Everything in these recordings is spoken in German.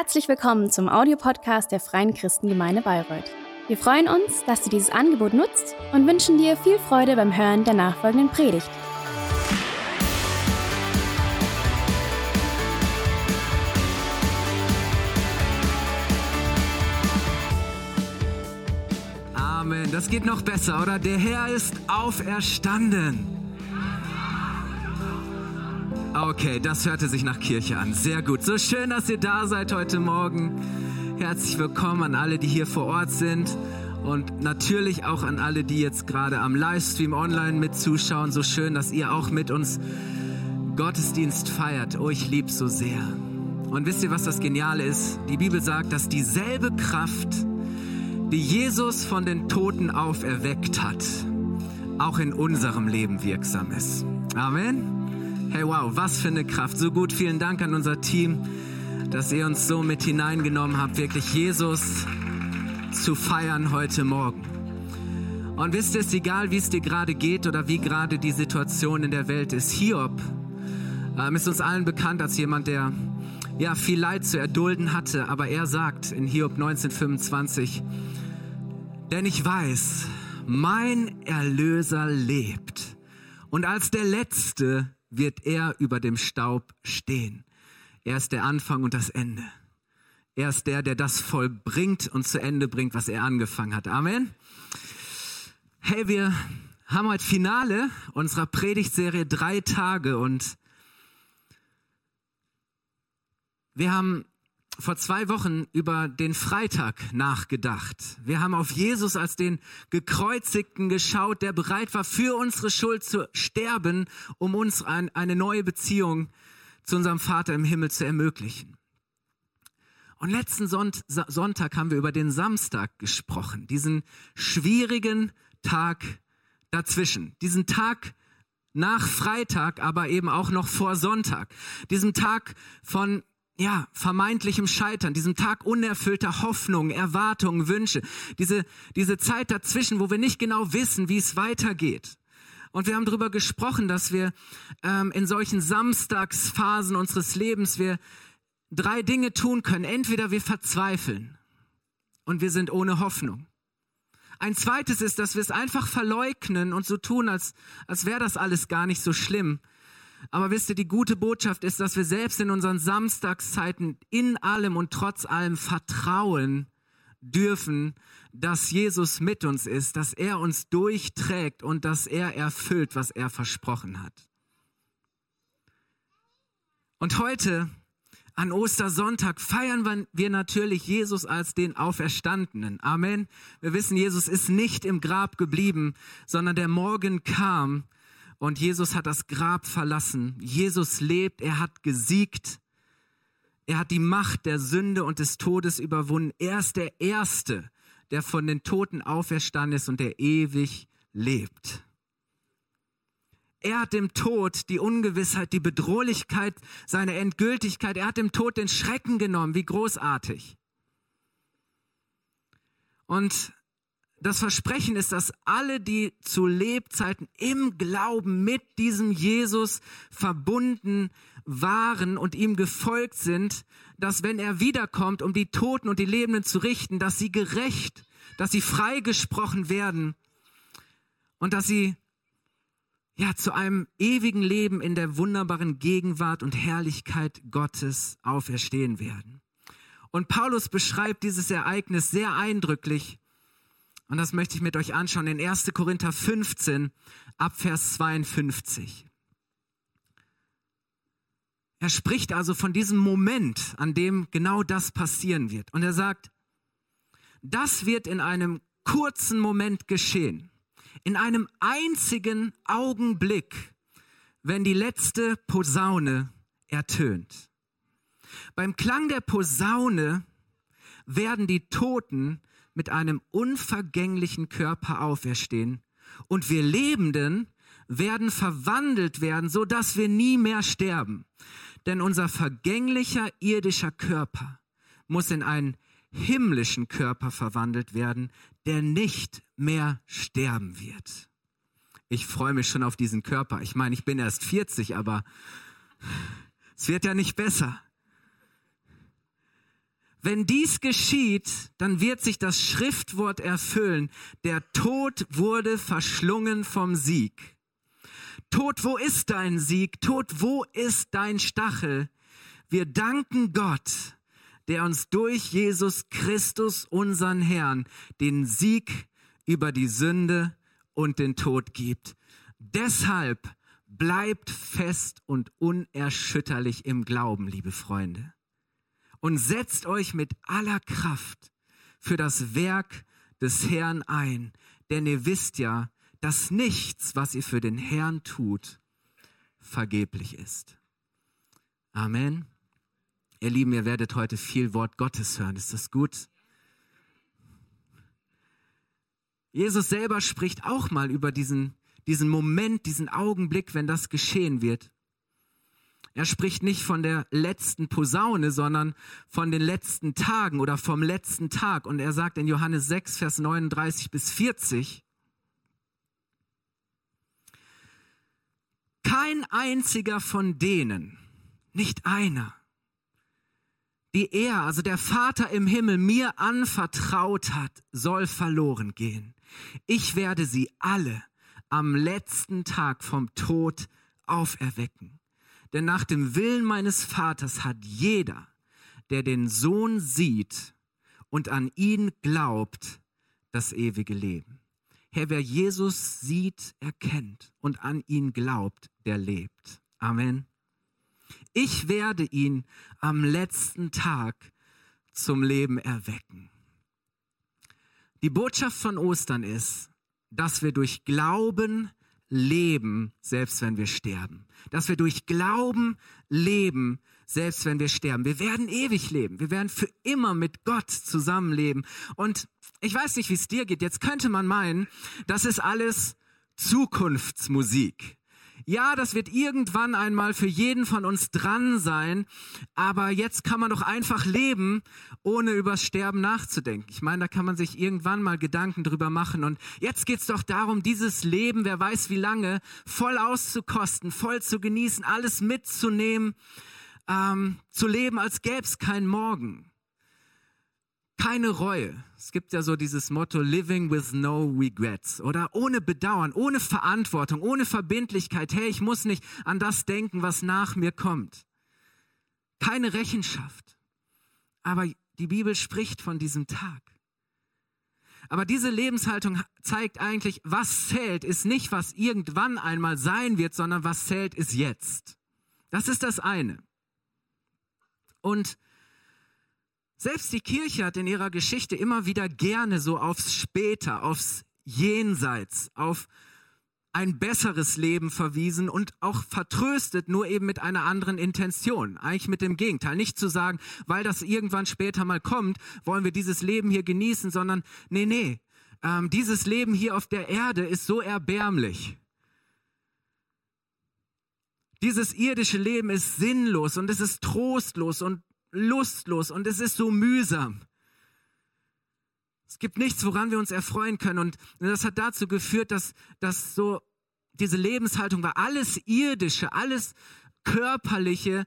Herzlich willkommen zum Audiopodcast der Freien Christengemeinde Bayreuth. Wir freuen uns, dass du dieses Angebot nutzt und wünschen dir viel Freude beim Hören der nachfolgenden Predigt. Amen. Das geht noch besser, oder? Der Herr ist auferstanden. Okay, das hörte sich nach Kirche an. Sehr gut. So schön, dass ihr da seid heute Morgen. Herzlich willkommen an alle, die hier vor Ort sind und natürlich auch an alle, die jetzt gerade am Livestream online mit zuschauen. So schön, dass ihr auch mit uns Gottesdienst feiert. Oh, ich liebe so sehr. Und wisst ihr, was das Geniale ist? Die Bibel sagt, dass dieselbe Kraft, die Jesus von den Toten auferweckt hat, auch in unserem Leben wirksam ist. Amen. Hey, wow, was für eine Kraft. So gut. Vielen Dank an unser Team, dass ihr uns so mit hineingenommen habt, wirklich Jesus zu feiern heute Morgen. Und wisst ihr, es ist egal, wie es dir gerade geht oder wie gerade die Situation in der Welt ist. Hiob ähm, ist uns allen bekannt als jemand, der ja viel Leid zu erdulden hatte. Aber er sagt in Hiob 1925, denn ich weiß, mein Erlöser lebt. Und als der Letzte wird er über dem Staub stehen. Er ist der Anfang und das Ende. Er ist der, der das vollbringt und zu Ende bringt, was er angefangen hat. Amen. Hey, wir haben heute Finale unserer Predigtserie drei Tage und wir haben vor zwei Wochen über den Freitag nachgedacht. Wir haben auf Jesus als den Gekreuzigten geschaut, der bereit war, für unsere Schuld zu sterben, um uns ein, eine neue Beziehung zu unserem Vater im Himmel zu ermöglichen. Und letzten Sonntag haben wir über den Samstag gesprochen, diesen schwierigen Tag dazwischen, diesen Tag nach Freitag, aber eben auch noch vor Sonntag, diesen Tag von ja, vermeintlichem Scheitern, diesem Tag unerfüllter Hoffnungen, Erwartungen, Wünsche, diese, diese Zeit dazwischen, wo wir nicht genau wissen, wie es weitergeht. Und wir haben darüber gesprochen, dass wir ähm, in solchen Samstagsphasen unseres Lebens wir drei Dinge tun können. Entweder wir verzweifeln und wir sind ohne Hoffnung. Ein zweites ist, dass wir es einfach verleugnen und so tun, als, als wäre das alles gar nicht so schlimm. Aber wisst ihr, die gute Botschaft ist, dass wir selbst in unseren Samstagszeiten in allem und trotz allem vertrauen dürfen, dass Jesus mit uns ist, dass er uns durchträgt und dass er erfüllt, was er versprochen hat. Und heute an Ostersonntag feiern wir natürlich Jesus als den Auferstandenen. Amen. Wir wissen, Jesus ist nicht im Grab geblieben, sondern der Morgen kam und Jesus hat das Grab verlassen. Jesus lebt, er hat gesiegt. Er hat die Macht der Sünde und des Todes überwunden. Er ist der Erste, der von den Toten auferstanden ist und der ewig lebt. Er hat dem Tod die Ungewissheit, die Bedrohlichkeit, seine Endgültigkeit, er hat dem Tod den Schrecken genommen. Wie großartig. Und das Versprechen ist, dass alle, die zu Lebzeiten im Glauben mit diesem Jesus verbunden waren und ihm gefolgt sind, dass wenn er wiederkommt, um die Toten und die Lebenden zu richten, dass sie gerecht, dass sie freigesprochen werden und dass sie ja zu einem ewigen Leben in der wunderbaren Gegenwart und Herrlichkeit Gottes auferstehen werden. Und Paulus beschreibt dieses Ereignis sehr eindrücklich und das möchte ich mit euch anschauen in 1. Korinther 15 ab Vers 52. Er spricht also von diesem Moment, an dem genau das passieren wird. Und er sagt, das wird in einem kurzen Moment geschehen, in einem einzigen Augenblick, wenn die letzte Posaune ertönt. Beim Klang der Posaune werden die Toten mit einem unvergänglichen Körper auferstehen und wir Lebenden werden verwandelt werden, so dass wir nie mehr sterben. Denn unser vergänglicher irdischer Körper muss in einen himmlischen Körper verwandelt werden, der nicht mehr sterben wird. Ich freue mich schon auf diesen Körper. Ich meine, ich bin erst 40, aber es wird ja nicht besser. Wenn dies geschieht, dann wird sich das Schriftwort erfüllen. Der Tod wurde verschlungen vom Sieg. Tod, wo ist dein Sieg? Tod, wo ist dein Stachel? Wir danken Gott, der uns durch Jesus Christus, unseren Herrn, den Sieg über die Sünde und den Tod gibt. Deshalb bleibt fest und unerschütterlich im Glauben, liebe Freunde. Und setzt euch mit aller Kraft für das Werk des Herrn ein, denn ihr wisst ja, dass nichts, was ihr für den Herrn tut, vergeblich ist. Amen. Ihr Lieben, ihr werdet heute viel Wort Gottes hören. Ist das gut? Jesus selber spricht auch mal über diesen, diesen Moment, diesen Augenblick, wenn das geschehen wird. Er spricht nicht von der letzten Posaune, sondern von den letzten Tagen oder vom letzten Tag. Und er sagt in Johannes 6, Vers 39 bis 40, kein einziger von denen, nicht einer, die er, also der Vater im Himmel, mir anvertraut hat, soll verloren gehen. Ich werde sie alle am letzten Tag vom Tod auferwecken. Denn nach dem Willen meines Vaters hat jeder, der den Sohn sieht und an ihn glaubt, das ewige Leben. Herr, wer Jesus sieht, erkennt und an ihn glaubt, der lebt. Amen. Ich werde ihn am letzten Tag zum Leben erwecken. Die Botschaft von Ostern ist, dass wir durch Glauben leben, selbst wenn wir sterben. Dass wir durch Glauben leben, selbst wenn wir sterben. Wir werden ewig leben. Wir werden für immer mit Gott zusammenleben. Und ich weiß nicht, wie es dir geht. Jetzt könnte man meinen, das ist alles Zukunftsmusik. Ja, das wird irgendwann einmal für jeden von uns dran sein, aber jetzt kann man doch einfach leben, ohne übers Sterben nachzudenken. Ich meine, da kann man sich irgendwann mal Gedanken drüber machen. Und jetzt geht's doch darum, dieses Leben, wer weiß wie lange, voll auszukosten, voll zu genießen, alles mitzunehmen, ähm, zu leben, als gäb's kein Morgen. Keine Reue. Es gibt ja so dieses Motto Living with no regrets oder ohne Bedauern, ohne Verantwortung, ohne Verbindlichkeit. Hey, ich muss nicht an das denken, was nach mir kommt. Keine Rechenschaft. Aber die Bibel spricht von diesem Tag. Aber diese Lebenshaltung zeigt eigentlich, was zählt, ist nicht, was irgendwann einmal sein wird, sondern was zählt, ist jetzt. Das ist das eine. Und selbst die Kirche hat in ihrer Geschichte immer wieder gerne so aufs Später, aufs Jenseits, auf ein besseres Leben verwiesen und auch vertröstet, nur eben mit einer anderen Intention. Eigentlich mit dem Gegenteil. Nicht zu sagen, weil das irgendwann später mal kommt, wollen wir dieses Leben hier genießen, sondern nee, nee, ähm, dieses Leben hier auf der Erde ist so erbärmlich. Dieses irdische Leben ist sinnlos und es ist trostlos und lustlos und es ist so mühsam. Es gibt nichts, woran wir uns erfreuen können. Und das hat dazu geführt, dass, dass so diese Lebenshaltung war, alles Irdische, alles Körperliche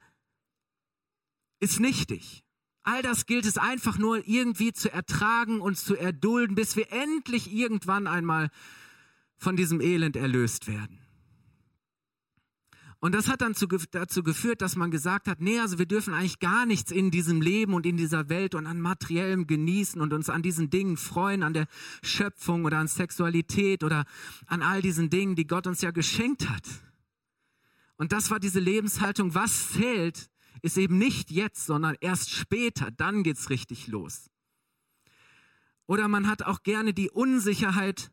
ist nichtig. All das gilt es einfach nur irgendwie zu ertragen und zu erdulden, bis wir endlich irgendwann einmal von diesem Elend erlöst werden. Und das hat dann zu, dazu geführt, dass man gesagt hat, nee, also wir dürfen eigentlich gar nichts in diesem Leben und in dieser Welt und an materiellem genießen und uns an diesen Dingen freuen, an der Schöpfung oder an Sexualität oder an all diesen Dingen, die Gott uns ja geschenkt hat. Und das war diese Lebenshaltung, was zählt, ist eben nicht jetzt, sondern erst später, dann geht's richtig los. Oder man hat auch gerne die Unsicherheit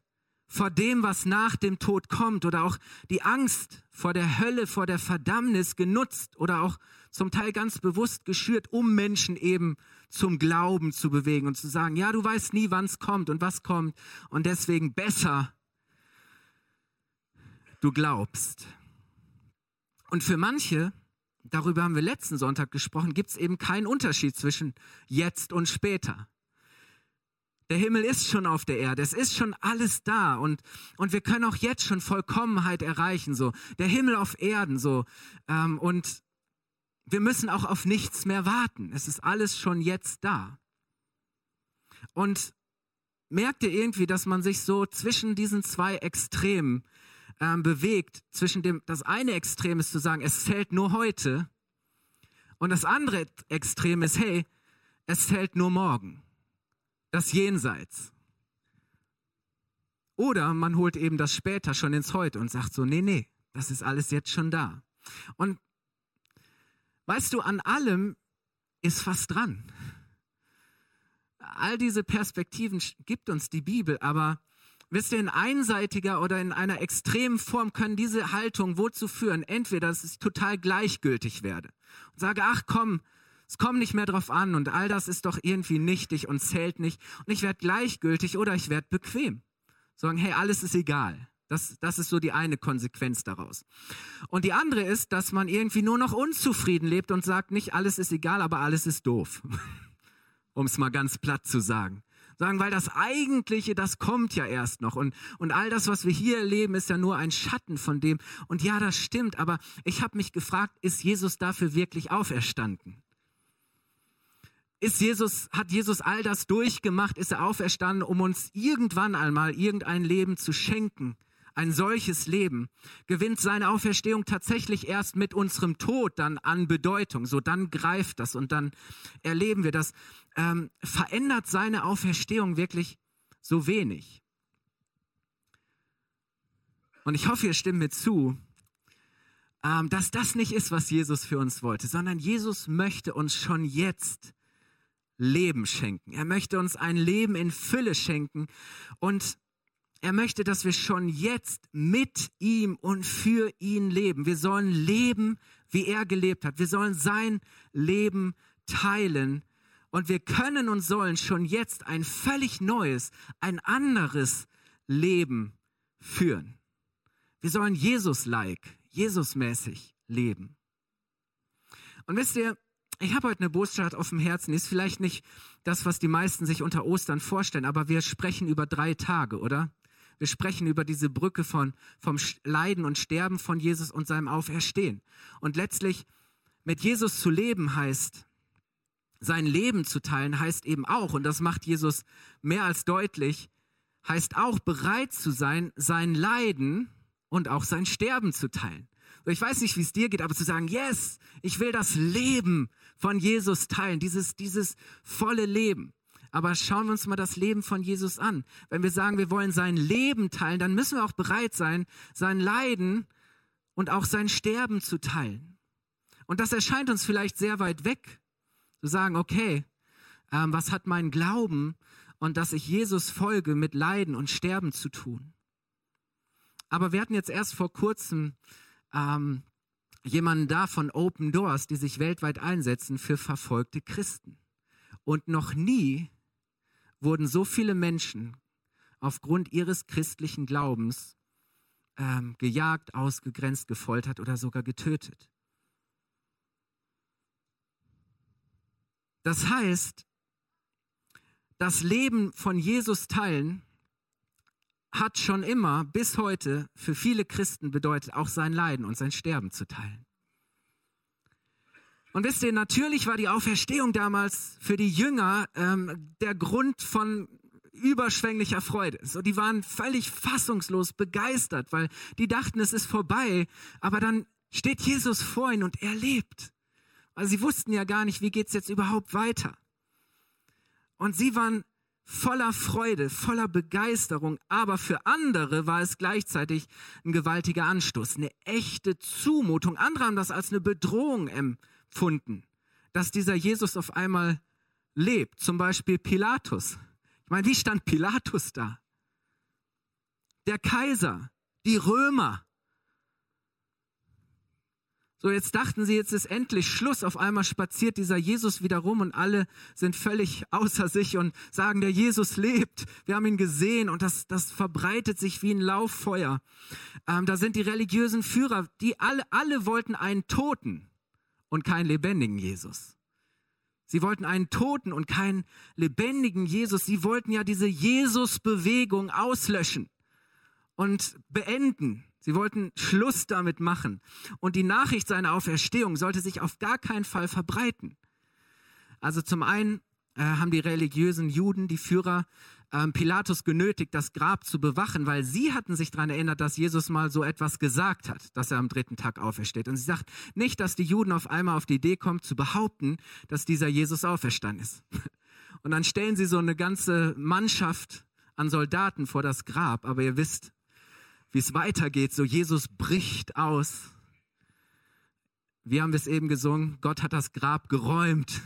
vor dem, was nach dem Tod kommt oder auch die Angst vor der Hölle, vor der Verdammnis genutzt oder auch zum Teil ganz bewusst geschürt, um Menschen eben zum Glauben zu bewegen und zu sagen, ja, du weißt nie, wann es kommt und was kommt und deswegen besser, du glaubst. Und für manche, darüber haben wir letzten Sonntag gesprochen, gibt es eben keinen Unterschied zwischen jetzt und später. Der Himmel ist schon auf der Erde. Es ist schon alles da. Und, und wir können auch jetzt schon Vollkommenheit erreichen. So. Der Himmel auf Erden. So. Ähm, und wir müssen auch auf nichts mehr warten. Es ist alles schon jetzt da. Und merkt ihr irgendwie, dass man sich so zwischen diesen zwei Extremen ähm, bewegt? Zwischen dem, das eine Extrem ist zu sagen, es zählt nur heute. Und das andere Extrem ist, hey, es zählt nur morgen. Das Jenseits. Oder man holt eben das später schon ins Heute und sagt so, nee, nee, das ist alles jetzt schon da. Und weißt du, an allem ist fast dran. All diese Perspektiven gibt uns die Bibel, aber wisst ihr, in einseitiger oder in einer extremen Form können diese Haltungen wozu führen? Entweder, dass ich total gleichgültig werde und sage, ach komm, es kommt nicht mehr drauf an und all das ist doch irgendwie nichtig und zählt nicht und ich werde gleichgültig oder ich werde bequem sagen, hey, alles ist egal. Das, das ist so die eine Konsequenz daraus. Und die andere ist, dass man irgendwie nur noch unzufrieden lebt und sagt, nicht alles ist egal, aber alles ist doof. um es mal ganz platt zu sagen. Sagen, weil das Eigentliche, das kommt ja erst noch. Und, und all das, was wir hier erleben, ist ja nur ein Schatten von dem. Und ja, das stimmt, aber ich habe mich gefragt, ist Jesus dafür wirklich auferstanden? Ist Jesus, hat Jesus all das durchgemacht, ist er auferstanden, um uns irgendwann einmal irgendein Leben zu schenken. Ein solches Leben gewinnt seine Auferstehung tatsächlich erst mit unserem Tod dann an Bedeutung. So dann greift das und dann erleben wir das. Ähm, verändert seine Auferstehung wirklich so wenig? Und ich hoffe, ihr stimmt mir zu, ähm, dass das nicht ist, was Jesus für uns wollte, sondern Jesus möchte uns schon jetzt Leben schenken. Er möchte uns ein Leben in Fülle schenken und er möchte, dass wir schon jetzt mit ihm und für ihn leben. Wir sollen leben, wie er gelebt hat. Wir sollen sein Leben teilen und wir können und sollen schon jetzt ein völlig neues, ein anderes Leben führen. Wir sollen Jesus-like, Jesus-mäßig leben. Und wisst ihr, ich habe heute eine Botschaft auf dem Herzen. Ist vielleicht nicht das, was die meisten sich unter Ostern vorstellen, aber wir sprechen über drei Tage, oder? Wir sprechen über diese Brücke von, vom Leiden und Sterben von Jesus und seinem Auferstehen. Und letztlich mit Jesus zu leben heißt, sein Leben zu teilen, heißt eben auch, und das macht Jesus mehr als deutlich, heißt auch bereit zu sein, sein Leiden und auch sein Sterben zu teilen. Ich weiß nicht, wie es dir geht, aber zu sagen, yes, ich will das Leben von Jesus teilen, dieses, dieses volle Leben. Aber schauen wir uns mal das Leben von Jesus an. Wenn wir sagen, wir wollen sein Leben teilen, dann müssen wir auch bereit sein, sein Leiden und auch sein Sterben zu teilen. Und das erscheint uns vielleicht sehr weit weg. Zu sagen, okay, ähm, was hat mein Glauben und dass ich Jesus folge mit Leiden und Sterben zu tun? Aber wir hatten jetzt erst vor kurzem ähm, jemanden da von Open Doors, die sich weltweit einsetzen für verfolgte Christen. Und noch nie wurden so viele Menschen aufgrund ihres christlichen Glaubens ähm, gejagt, ausgegrenzt, gefoltert oder sogar getötet. Das heißt, das Leben von Jesus teilen hat schon immer bis heute für viele Christen bedeutet, auch sein Leiden und sein Sterben zu teilen. Und wisst ihr, natürlich war die Auferstehung damals für die Jünger ähm, der Grund von überschwänglicher Freude. So, die waren völlig fassungslos begeistert, weil die dachten, es ist vorbei. Aber dann steht Jesus vor ihnen und er lebt. Also sie wussten ja gar nicht, wie geht's jetzt überhaupt weiter. Und sie waren voller Freude, voller Begeisterung, aber für andere war es gleichzeitig ein gewaltiger Anstoß, eine echte Zumutung. Andere haben das als eine Bedrohung empfunden, dass dieser Jesus auf einmal lebt. Zum Beispiel Pilatus. Ich meine, wie stand Pilatus da? Der Kaiser, die Römer, so, jetzt dachten sie, jetzt ist endlich Schluss. Auf einmal spaziert dieser Jesus wieder rum und alle sind völlig außer sich und sagen, der Jesus lebt. Wir haben ihn gesehen und das, das verbreitet sich wie ein Lauffeuer. Ähm, da sind die religiösen Führer, die alle, alle wollten einen Toten und keinen lebendigen Jesus. Sie wollten einen Toten und keinen lebendigen Jesus. Sie wollten ja diese Jesus-Bewegung auslöschen und beenden. Sie wollten Schluss damit machen. Und die Nachricht seiner Auferstehung sollte sich auf gar keinen Fall verbreiten. Also zum einen äh, haben die religiösen Juden, die Führer, ähm, Pilatus genötigt, das Grab zu bewachen, weil sie hatten sich daran erinnert, dass Jesus mal so etwas gesagt hat, dass er am dritten Tag aufersteht. Und sie sagt nicht, dass die Juden auf einmal auf die Idee kommen, zu behaupten, dass dieser Jesus auferstanden ist. Und dann stellen sie so eine ganze Mannschaft an Soldaten vor das Grab, aber ihr wisst, wie es weitergeht. So Jesus bricht aus. Wir haben es eben gesungen, Gott hat das Grab geräumt.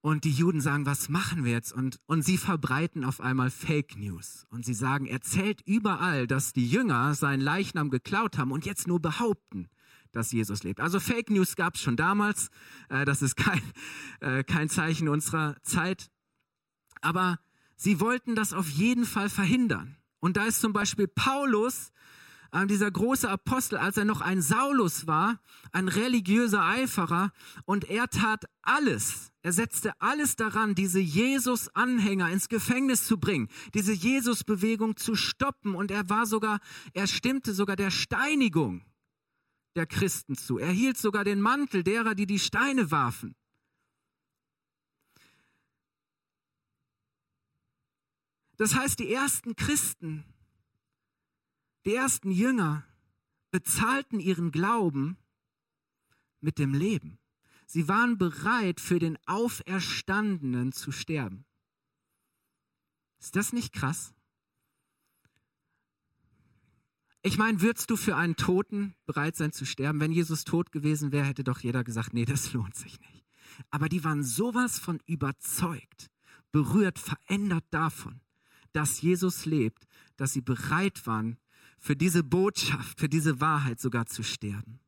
Und die Juden sagen, was machen wir jetzt? Und, und sie verbreiten auf einmal Fake News. Und sie sagen, erzählt überall, dass die Jünger seinen Leichnam geklaut haben und jetzt nur behaupten, dass Jesus lebt. Also Fake News gab es schon damals. Äh, das ist kein, äh, kein Zeichen unserer Zeit. Aber sie wollten das auf jeden Fall verhindern. Und da ist zum Beispiel Paulus dieser große Apostel, als er noch ein Saulus war, ein religiöser Eiferer, und er tat alles, er setzte alles daran, diese Jesus-Anhänger ins Gefängnis zu bringen, diese Jesus-Bewegung zu stoppen, und er war sogar, er stimmte sogar der Steinigung der Christen zu. Er hielt sogar den Mantel derer, die die Steine warfen. Das heißt, die ersten Christen die ersten Jünger bezahlten ihren Glauben mit dem Leben. Sie waren bereit, für den Auferstandenen zu sterben. Ist das nicht krass? Ich meine, würdest du für einen Toten bereit sein zu sterben? Wenn Jesus tot gewesen wäre, hätte doch jeder gesagt, nee, das lohnt sich nicht. Aber die waren sowas von überzeugt, berührt, verändert davon, dass Jesus lebt, dass sie bereit waren, für diese Botschaft, für diese Wahrheit sogar zu sterben.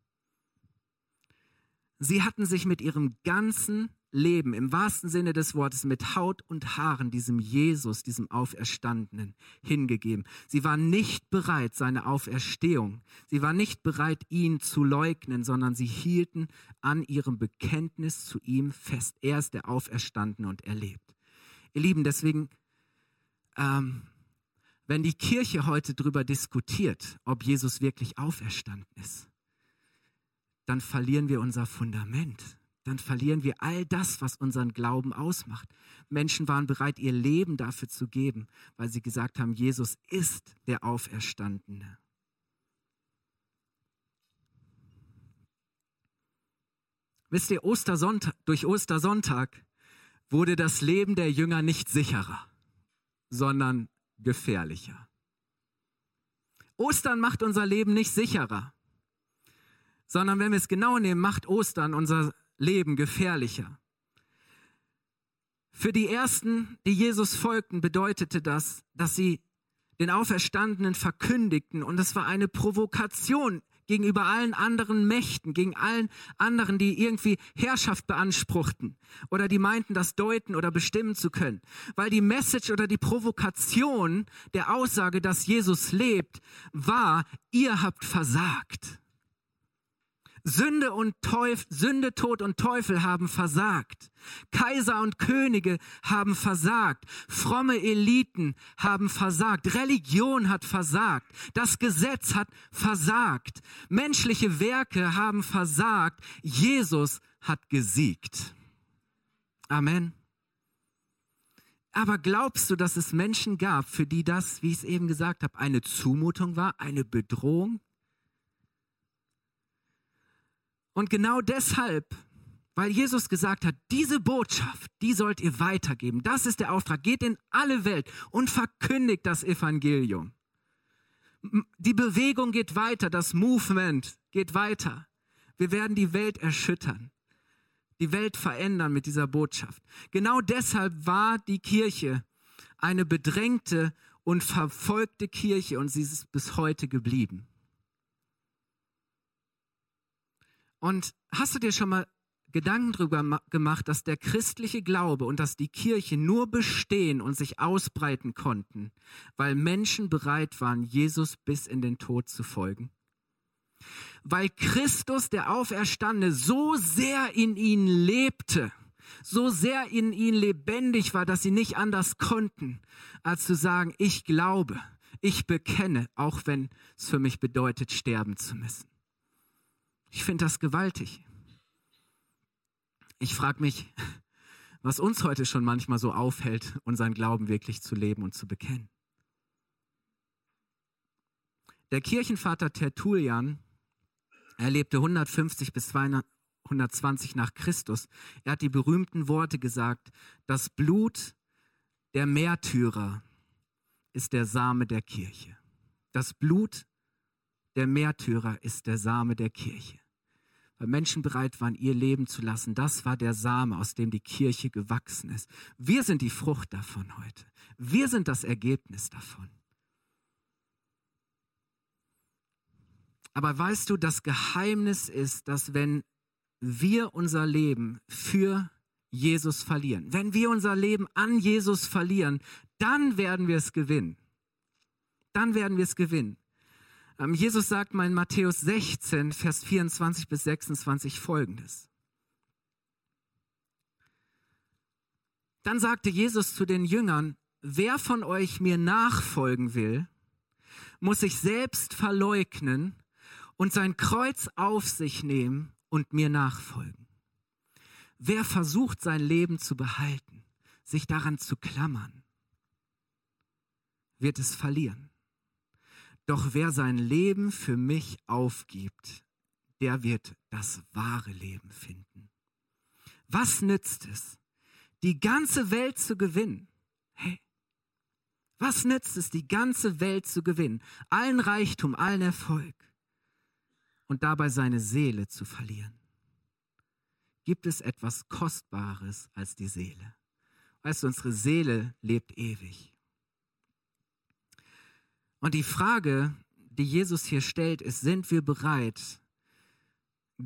Sie hatten sich mit ihrem ganzen Leben, im wahrsten Sinne des Wortes, mit Haut und Haaren diesem Jesus, diesem Auferstandenen hingegeben. Sie waren nicht bereit, seine Auferstehung, sie waren nicht bereit, ihn zu leugnen, sondern sie hielten an ihrem Bekenntnis zu ihm fest. Er ist der Auferstandene und er lebt. Ihr Lieben, deswegen ähm, wenn die Kirche heute darüber diskutiert, ob Jesus wirklich auferstanden ist, dann verlieren wir unser Fundament. Dann verlieren wir all das, was unseren Glauben ausmacht. Menschen waren bereit, ihr Leben dafür zu geben, weil sie gesagt haben, Jesus ist der Auferstandene. Wisst ihr, Ostersonntag, durch Ostersonntag wurde das Leben der Jünger nicht sicherer, sondern gefährlicher. Ostern macht unser Leben nicht sicherer, sondern wenn wir es genau nehmen, macht Ostern unser Leben gefährlicher. Für die Ersten, die Jesus folgten, bedeutete das, dass sie den Auferstandenen verkündigten und es war eine Provokation gegenüber allen anderen Mächten, gegen allen anderen, die irgendwie Herrschaft beanspruchten oder die meinten, das deuten oder bestimmen zu können. Weil die Message oder die Provokation der Aussage, dass Jesus lebt, war, ihr habt versagt. Sünde und Teufel, Sünde, Tod und Teufel haben versagt. Kaiser und Könige haben versagt. Fromme Eliten haben versagt. Religion hat versagt. Das Gesetz hat versagt. Menschliche Werke haben versagt. Jesus hat gesiegt. Amen. Aber glaubst du, dass es Menschen gab, für die das, wie ich es eben gesagt habe, eine Zumutung war, eine Bedrohung? Und genau deshalb, weil Jesus gesagt hat, diese Botschaft, die sollt ihr weitergeben. Das ist der Auftrag. Geht in alle Welt und verkündigt das Evangelium. Die Bewegung geht weiter, das Movement geht weiter. Wir werden die Welt erschüttern, die Welt verändern mit dieser Botschaft. Genau deshalb war die Kirche eine bedrängte und verfolgte Kirche und sie ist bis heute geblieben. Und hast du dir schon mal Gedanken darüber gemacht, dass der christliche Glaube und dass die Kirche nur bestehen und sich ausbreiten konnten, weil Menschen bereit waren, Jesus bis in den Tod zu folgen? Weil Christus, der Auferstandene, so sehr in ihnen lebte, so sehr in ihnen lebendig war, dass sie nicht anders konnten, als zu sagen, ich glaube, Ich bekenne, auch wenn es für mich bedeutet, sterben zu müssen. Ich finde das gewaltig. Ich frage mich, was uns heute schon manchmal so aufhält, unseren Glauben wirklich zu leben und zu bekennen. Der Kirchenvater Tertullian, er lebte 150 bis 220 nach Christus. Er hat die berühmten Worte gesagt, das Blut der Märtyrer ist der Same der Kirche. Das Blut der Märtyrer ist der Same der Kirche. Weil Menschen bereit waren, ihr Leben zu lassen, das war der Same, aus dem die Kirche gewachsen ist. Wir sind die Frucht davon heute. Wir sind das Ergebnis davon. Aber weißt du, das Geheimnis ist, dass wenn wir unser Leben für Jesus verlieren, wenn wir unser Leben an Jesus verlieren, dann werden wir es gewinnen. Dann werden wir es gewinnen. Ähm, Jesus sagt mal in Matthäus 16, Vers 24 bis 26 folgendes. Dann sagte Jesus zu den Jüngern, wer von euch mir nachfolgen will, muss sich selbst verleugnen und sein Kreuz auf sich nehmen und mir nachfolgen. Wer versucht, sein Leben zu behalten, sich daran zu klammern, wird es verlieren. Doch wer sein Leben für mich aufgibt, der wird das wahre Leben finden. Was nützt es, die ganze Welt zu gewinnen? Hey, was nützt es, die ganze Welt zu gewinnen? Allen Reichtum, allen Erfolg und dabei seine Seele zu verlieren? Gibt es etwas Kostbares als die Seele? Weißt du, unsere Seele lebt ewig. Und die Frage, die Jesus hier stellt, ist, sind wir bereit,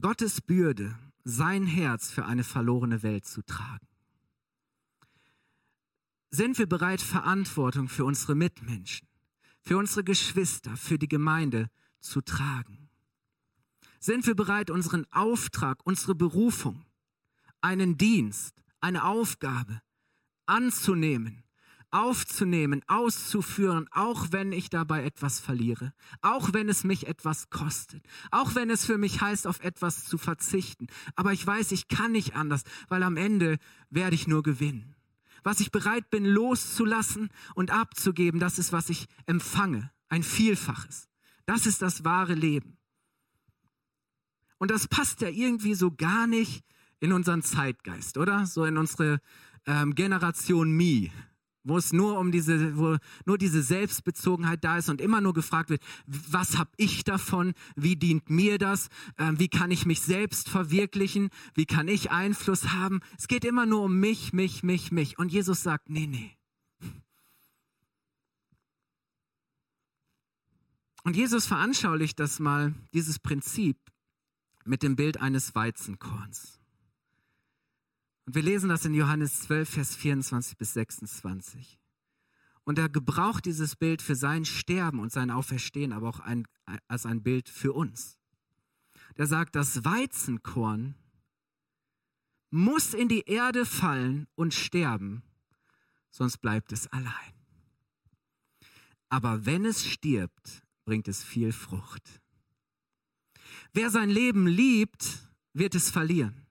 Gottes Bürde, sein Herz für eine verlorene Welt zu tragen? Sind wir bereit, Verantwortung für unsere Mitmenschen, für unsere Geschwister, für die Gemeinde zu tragen? Sind wir bereit, unseren Auftrag, unsere Berufung, einen Dienst, eine Aufgabe anzunehmen, aufzunehmen, auszuführen, auch wenn ich dabei etwas verliere, auch wenn es mich etwas kostet, auch wenn es für mich heißt, auf etwas zu verzichten. Aber ich weiß, ich kann nicht anders, weil am Ende werde ich nur gewinnen. Was ich bereit bin loszulassen und abzugeben, das ist, was ich empfange, ein Vielfaches. Das ist das wahre Leben. Und das passt ja irgendwie so gar nicht in unseren Zeitgeist, oder? So in unsere ähm, Generation Me, wo es nur um diese, wo nur diese Selbstbezogenheit da ist und immer nur gefragt wird, was habe ich davon? Wie dient mir das? Ähm, wie kann ich mich selbst verwirklichen? Wie kann ich Einfluss haben? Es geht immer nur um mich, mich, mich, mich. Und Jesus sagt, nee, nee. Und Jesus veranschaulicht das mal, dieses Prinzip, mit dem Bild eines Weizenkorns. Und wir lesen das in Johannes 12, Vers 24 bis 26. Und er gebraucht dieses Bild für sein Sterben und sein Auferstehen, aber auch ein, als ein Bild für uns. Der sagt, das Weizenkorn muss in die Erde fallen und sterben, sonst bleibt es allein. Aber wenn es stirbt, bringt es viel Frucht. Wer sein Leben liebt, wird es verlieren.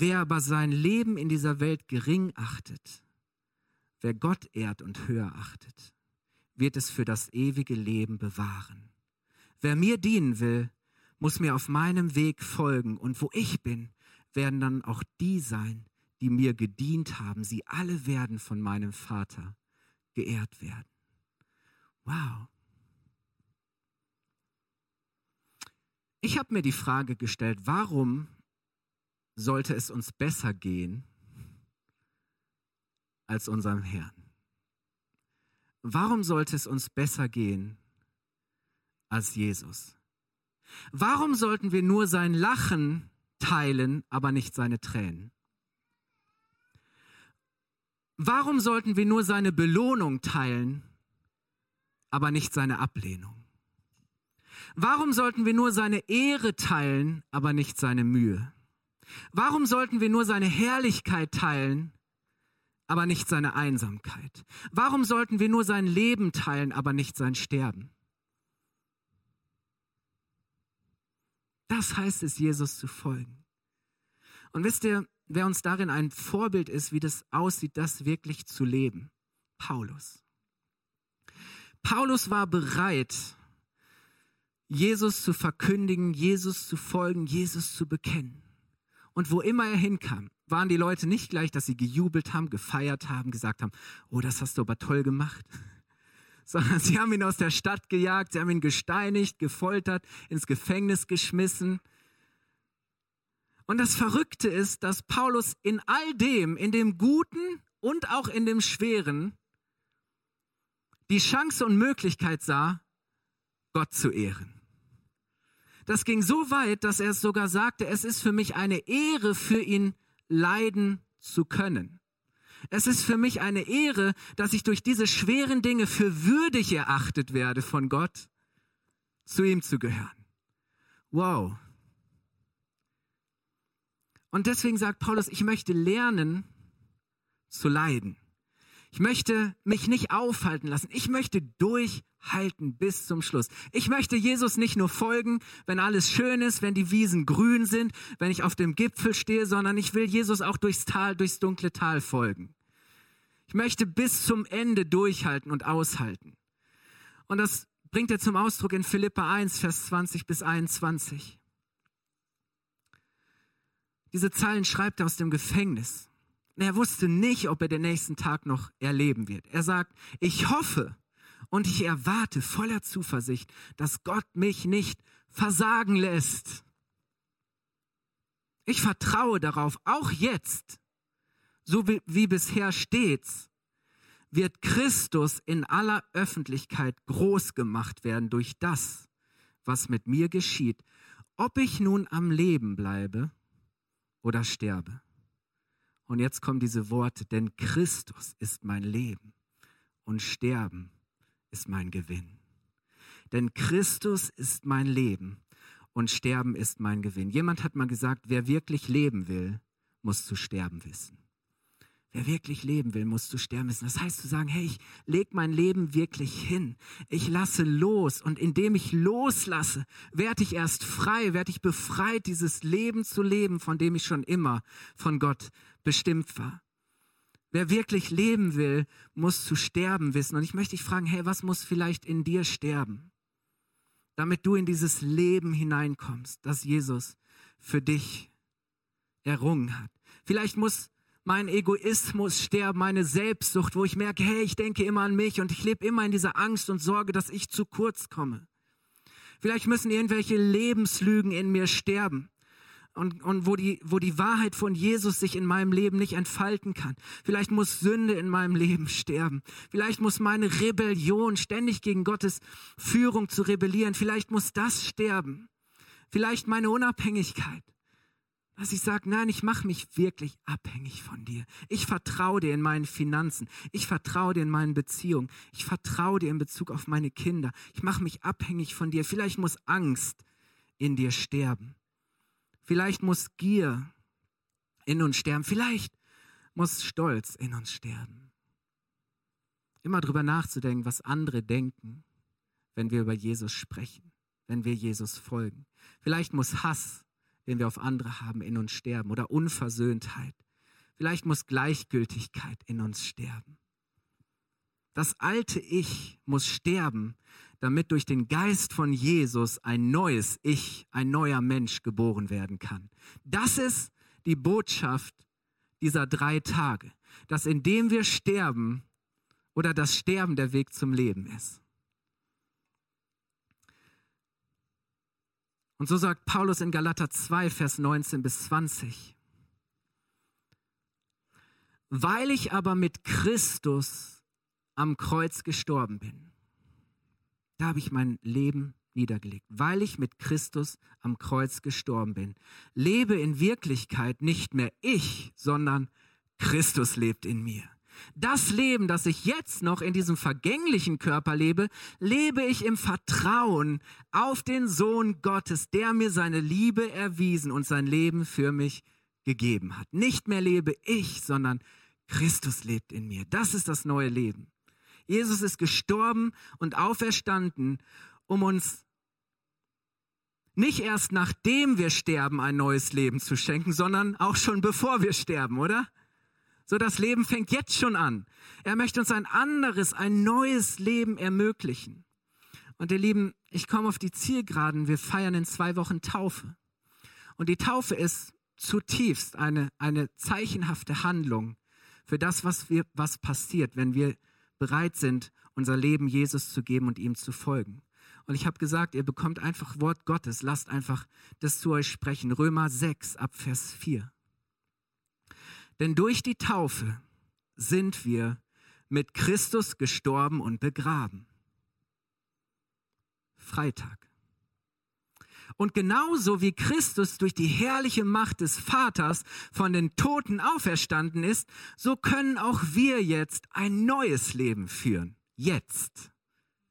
Wer aber sein Leben in dieser Welt gering achtet, wer Gott ehrt und höher achtet, wird es für das ewige Leben bewahren. Wer mir dienen will, muss mir auf meinem Weg folgen und wo ich bin, werden dann auch die sein, die mir gedient haben. Sie alle werden von meinem Vater geehrt werden. Wow. Ich habe mir die Frage gestellt, warum sollte es uns besser gehen als unserem Herrn? Warum sollte es uns besser gehen als Jesus? Warum sollten wir nur sein Lachen teilen, aber nicht seine Tränen? Warum sollten wir nur seine Belohnung teilen, aber nicht seine Ablehnung? Warum sollten wir nur seine Ehre teilen, aber nicht seine Mühe? Warum sollten wir nur seine Herrlichkeit teilen, aber nicht seine Einsamkeit? Warum sollten wir nur sein Leben teilen, aber nicht sein Sterben? Das heißt es, Jesus zu folgen. Und wisst ihr, wer uns darin ein Vorbild ist, wie das aussieht, das wirklich zu leben? Paulus. Paulus war bereit, Jesus zu verkündigen, Jesus zu folgen, Jesus zu bekennen. Und wo immer er hinkam, waren die Leute nicht gleich, dass sie gejubelt haben, gefeiert haben, gesagt haben, oh, das hast du aber toll gemacht, sondern sie haben ihn aus der Stadt gejagt, sie haben ihn gesteinigt, gefoltert, ins Gefängnis geschmissen. Und das Verrückte ist, dass Paulus in all dem, in dem Guten und auch in dem Schweren, die Chance und Möglichkeit sah, Gott zu ehren. Das ging so weit, dass er es sogar sagte, es ist für mich eine Ehre für ihn leiden zu können. Es ist für mich eine Ehre, dass ich durch diese schweren Dinge für würdig erachtet werde von Gott, zu ihm zu gehören. Wow. Und deswegen sagt Paulus, ich möchte lernen zu leiden. Ich möchte mich nicht aufhalten lassen. Ich möchte durchhalten bis zum Schluss. Ich möchte Jesus nicht nur folgen, wenn alles schön ist, wenn die Wiesen grün sind, wenn ich auf dem Gipfel stehe, sondern ich will Jesus auch durchs Tal, durchs dunkle Tal folgen. Ich möchte bis zum Ende durchhalten und aushalten. Und das bringt er zum Ausdruck in Philippa 1, Vers 20 bis 21. Diese Zeilen schreibt er aus dem Gefängnis. Er wusste nicht, ob er den nächsten Tag noch erleben wird. Er sagt, ich hoffe und ich erwarte voller Zuversicht, dass Gott mich nicht versagen lässt. Ich vertraue darauf, auch jetzt, so wie, wie bisher stets, wird Christus in aller Öffentlichkeit groß gemacht werden durch das, was mit mir geschieht, ob ich nun am Leben bleibe oder sterbe. Und jetzt kommen diese Worte, denn Christus ist mein Leben und Sterben ist mein Gewinn. Denn Christus ist mein Leben und Sterben ist mein Gewinn. Jemand hat mal gesagt, wer wirklich leben will, muss zu sterben wissen. Wer wirklich leben will, muss zu sterben wissen. Das heißt zu sagen, hey, ich leg mein Leben wirklich hin. Ich lasse los und indem ich loslasse, werde ich erst frei, werde ich befreit, dieses Leben zu leben, von dem ich schon immer von Gott bestimmt war. Wer wirklich leben will, muss zu sterben wissen. Und ich möchte dich fragen, hey, was muss vielleicht in dir sterben, damit du in dieses Leben hineinkommst, das Jesus für dich errungen hat? Vielleicht muss mein Egoismus sterben, meine Selbstsucht, wo ich merke, hey, ich denke immer an mich und ich lebe immer in dieser Angst und Sorge, dass ich zu kurz komme. Vielleicht müssen irgendwelche Lebenslügen in mir sterben und, und wo, die, wo die Wahrheit von Jesus sich in meinem Leben nicht entfalten kann. Vielleicht muss Sünde in meinem Leben sterben. Vielleicht muss meine Rebellion, ständig gegen Gottes Führung zu rebellieren, vielleicht muss das sterben. Vielleicht meine Unabhängigkeit. Dass ich sage, nein, ich mache mich wirklich abhängig von dir. Ich vertraue dir in meinen Finanzen. Ich vertraue dir in meinen Beziehungen. Ich vertraue dir in Bezug auf meine Kinder. Ich mache mich abhängig von dir. Vielleicht muss Angst in dir sterben. Vielleicht muss Gier in uns sterben. Vielleicht muss Stolz in uns sterben. Immer drüber nachzudenken, was andere denken, wenn wir über Jesus sprechen, wenn wir Jesus folgen. Vielleicht muss Hass den wir auf andere haben, in uns sterben oder Unversöhntheit. Vielleicht muss Gleichgültigkeit in uns sterben. Das alte Ich muss sterben, damit durch den Geist von Jesus ein neues Ich, ein neuer Mensch geboren werden kann. Das ist die Botschaft dieser drei Tage, dass indem wir sterben oder das Sterben der Weg zum Leben ist. Und so sagt Paulus in Galater 2, Vers 19 bis 20. Weil ich aber mit Christus am Kreuz gestorben bin, da habe ich mein Leben niedergelegt. Weil ich mit Christus am Kreuz gestorben bin, lebe in Wirklichkeit nicht mehr ich, sondern Christus lebt in mir. Das Leben, das ich jetzt noch in diesem vergänglichen Körper lebe, lebe ich im Vertrauen auf den Sohn Gottes, der mir seine Liebe erwiesen und sein Leben für mich gegeben hat. Nicht mehr lebe ich, sondern Christus lebt in mir. Das ist das neue Leben. Jesus ist gestorben und auferstanden, um uns nicht erst nachdem wir sterben ein neues Leben zu schenken, sondern auch schon bevor wir sterben, oder? So das Leben fängt jetzt schon an. Er möchte uns ein anderes, ein neues Leben ermöglichen. Und ihr Lieben, ich komme auf die Zielgeraden. Wir feiern in zwei Wochen Taufe. Und die Taufe ist zutiefst eine, eine zeichenhafte Handlung für das, was, wir, was passiert, wenn wir bereit sind, unser Leben Jesus zu geben und ihm zu folgen. Und ich habe gesagt, ihr bekommt einfach Wort Gottes. Lasst einfach das zu euch sprechen. Römer 6 ab Vers 4. Denn durch die Taufe sind wir mit Christus gestorben und begraben. Freitag. Und genauso wie Christus durch die herrliche Macht des Vaters von den Toten auferstanden ist, so können auch wir jetzt ein neues Leben führen. Jetzt.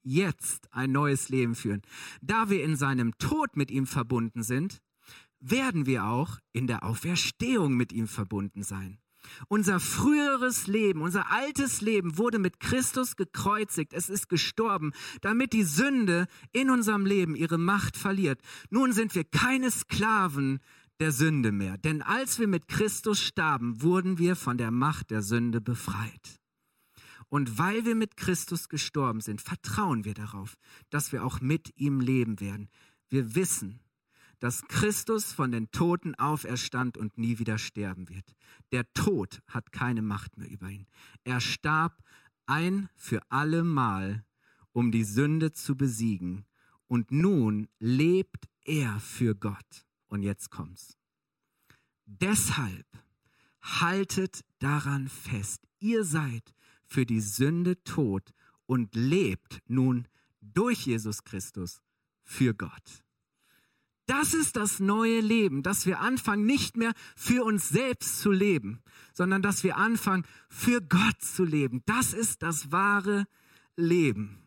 Jetzt ein neues Leben führen. Da wir in seinem Tod mit ihm verbunden sind, werden wir auch in der Auferstehung mit ihm verbunden sein. Unser früheres Leben, unser altes Leben wurde mit Christus gekreuzigt. Es ist gestorben, damit die Sünde in unserem Leben ihre Macht verliert. Nun sind wir keine Sklaven der Sünde mehr. Denn als wir mit Christus starben, wurden wir von der Macht der Sünde befreit. Und weil wir mit Christus gestorben sind, vertrauen wir darauf, dass wir auch mit ihm leben werden. Wir wissen, dass Christus von den Toten auferstand und nie wieder sterben wird. Der Tod hat keine Macht mehr über ihn. Er starb ein für alle Mal, um die Sünde zu besiegen. Und nun lebt er für Gott. Und jetzt kommt's. Deshalb haltet daran fest. Ihr seid für die Sünde tot und lebt nun durch Jesus Christus für Gott. Das ist das neue Leben, dass wir anfangen, nicht mehr für uns selbst zu leben, sondern dass wir anfangen, für Gott zu leben. Das ist das wahre Leben.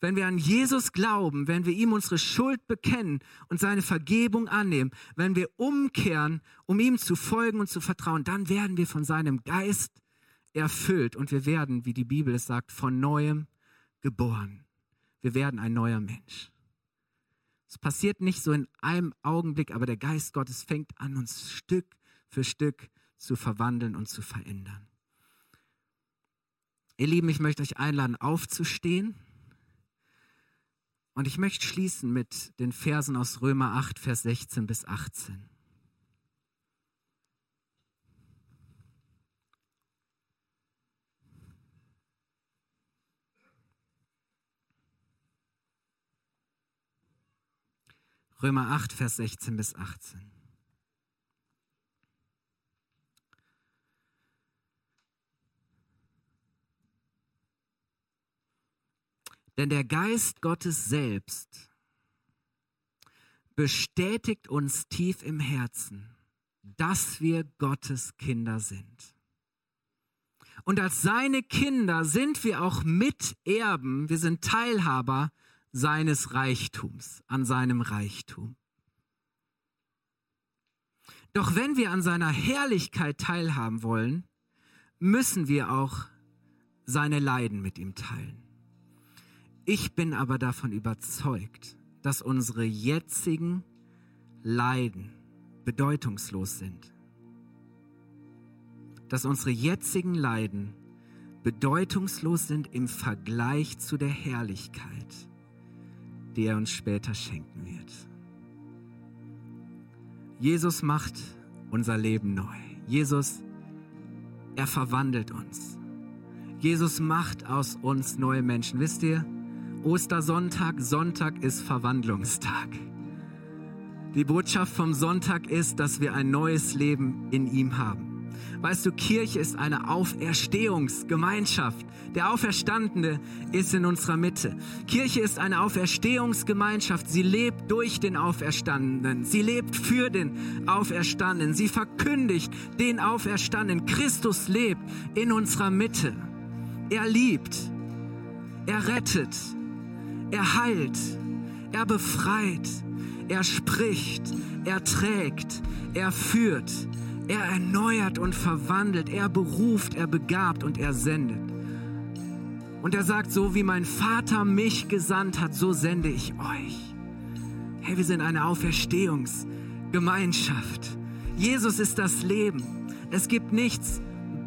Wenn wir an Jesus glauben, wenn wir ihm unsere Schuld bekennen und seine Vergebung annehmen, wenn wir umkehren, um ihm zu folgen und zu vertrauen, dann werden wir von seinem Geist erfüllt und wir werden, wie die Bibel es sagt, von neuem geboren. Wir werden ein neuer Mensch. Es passiert nicht so in einem Augenblick, aber der Geist Gottes fängt an, uns Stück für Stück zu verwandeln und zu verändern. Ihr Lieben, ich möchte euch einladen, aufzustehen. Und ich möchte schließen mit den Versen aus Römer 8, Vers 16 bis 18. Römer 8, Vers 16 bis 18. Denn der Geist Gottes selbst bestätigt uns tief im Herzen, dass wir Gottes Kinder sind. Und als seine Kinder sind wir auch Miterben, wir sind Teilhaber seines Reichtums, an seinem Reichtum. Doch wenn wir an seiner Herrlichkeit teilhaben wollen, müssen wir auch seine Leiden mit ihm teilen. Ich bin aber davon überzeugt, dass unsere jetzigen Leiden bedeutungslos sind. Dass unsere jetzigen Leiden bedeutungslos sind im Vergleich zu der Herrlichkeit, die er uns später schenken wird. Jesus macht unser Leben neu. Jesus, er verwandelt uns. Jesus macht aus uns neue Menschen. Wisst ihr, Ostersonntag, Sonntag ist Verwandlungstag. Die Botschaft vom Sonntag ist, dass wir ein neues Leben in ihm haben. Weißt du, Kirche ist eine Auferstehungsgemeinschaft. Der Auferstandene ist in unserer Mitte. Kirche ist eine Auferstehungsgemeinschaft. Sie lebt durch den Auferstandenen. Sie lebt für den Auferstandenen. Sie verkündigt den Auferstandenen. Christus lebt in unserer Mitte. Er liebt. Er rettet. Er heilt. Er befreit. Er spricht. Er trägt. Er führt. Er erneuert und verwandelt, er beruft, er begabt und er sendet. Und er sagt, so wie mein Vater mich gesandt hat, so sende ich euch. Hey, wir sind eine Auferstehungsgemeinschaft. Jesus ist das Leben. Es gibt nichts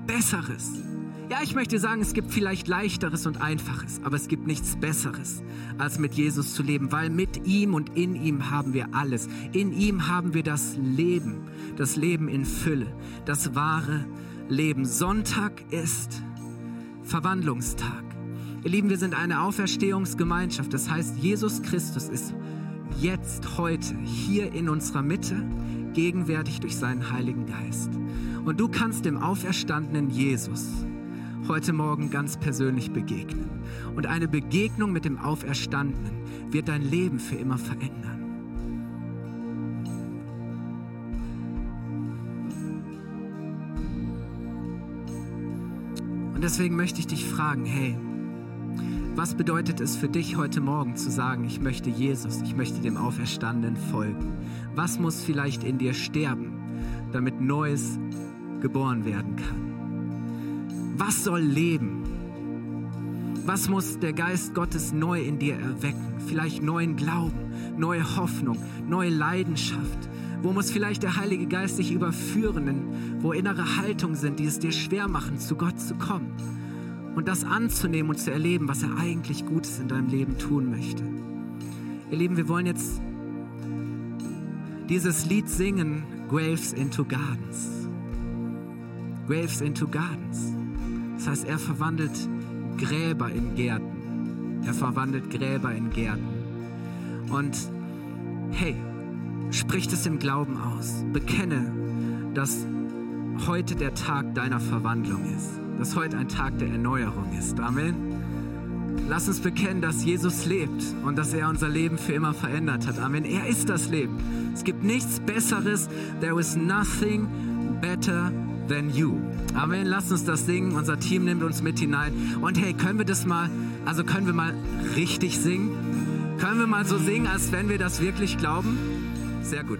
Besseres. Ja, ich möchte sagen, es gibt vielleicht leichteres und einfaches, aber es gibt nichts Besseres, als mit Jesus zu leben, weil mit ihm und in ihm haben wir alles. In ihm haben wir das Leben, das Leben in Fülle, das wahre Leben. Sonntag ist Verwandlungstag. Ihr Lieben, wir sind eine Auferstehungsgemeinschaft. Das heißt, Jesus Christus ist jetzt, heute, hier in unserer Mitte, gegenwärtig durch seinen Heiligen Geist. Und du kannst dem auferstandenen Jesus heute Morgen ganz persönlich begegnen. Und eine Begegnung mit dem Auferstandenen wird dein Leben für immer verändern. Und deswegen möchte ich dich fragen, hey, was bedeutet es für dich heute Morgen zu sagen, ich möchte Jesus, ich möchte dem Auferstandenen folgen? Was muss vielleicht in dir sterben, damit Neues geboren werden kann? Was soll leben? Was muss der Geist Gottes neu in dir erwecken? Vielleicht neuen Glauben, neue Hoffnung, neue Leidenschaft. Wo muss vielleicht der Heilige Geist dich überführen, wo innere Haltungen sind, die es dir schwer machen, zu Gott zu kommen? Und das anzunehmen und zu erleben, was er eigentlich Gutes in deinem Leben tun möchte. Ihr Lieben, wir wollen jetzt dieses Lied singen, Graves into Gardens. Graves into Gardens. Das heißt, er verwandelt Gräber in Gärten. Er verwandelt Gräber in Gärten. Und hey, sprich es im Glauben aus. Bekenne, dass heute der Tag deiner Verwandlung ist dass heute ein Tag der Erneuerung ist. Amen. Lass uns bekennen, dass Jesus lebt und dass er unser Leben für immer verändert hat. Amen. Er ist das Leben. Es gibt nichts Besseres. There is nothing better than you. Amen. Lass uns das singen. Unser Team nimmt uns mit hinein. Und hey, können wir das mal, also können wir mal richtig singen? Können wir mal so singen, als wenn wir das wirklich glauben? Sehr gut.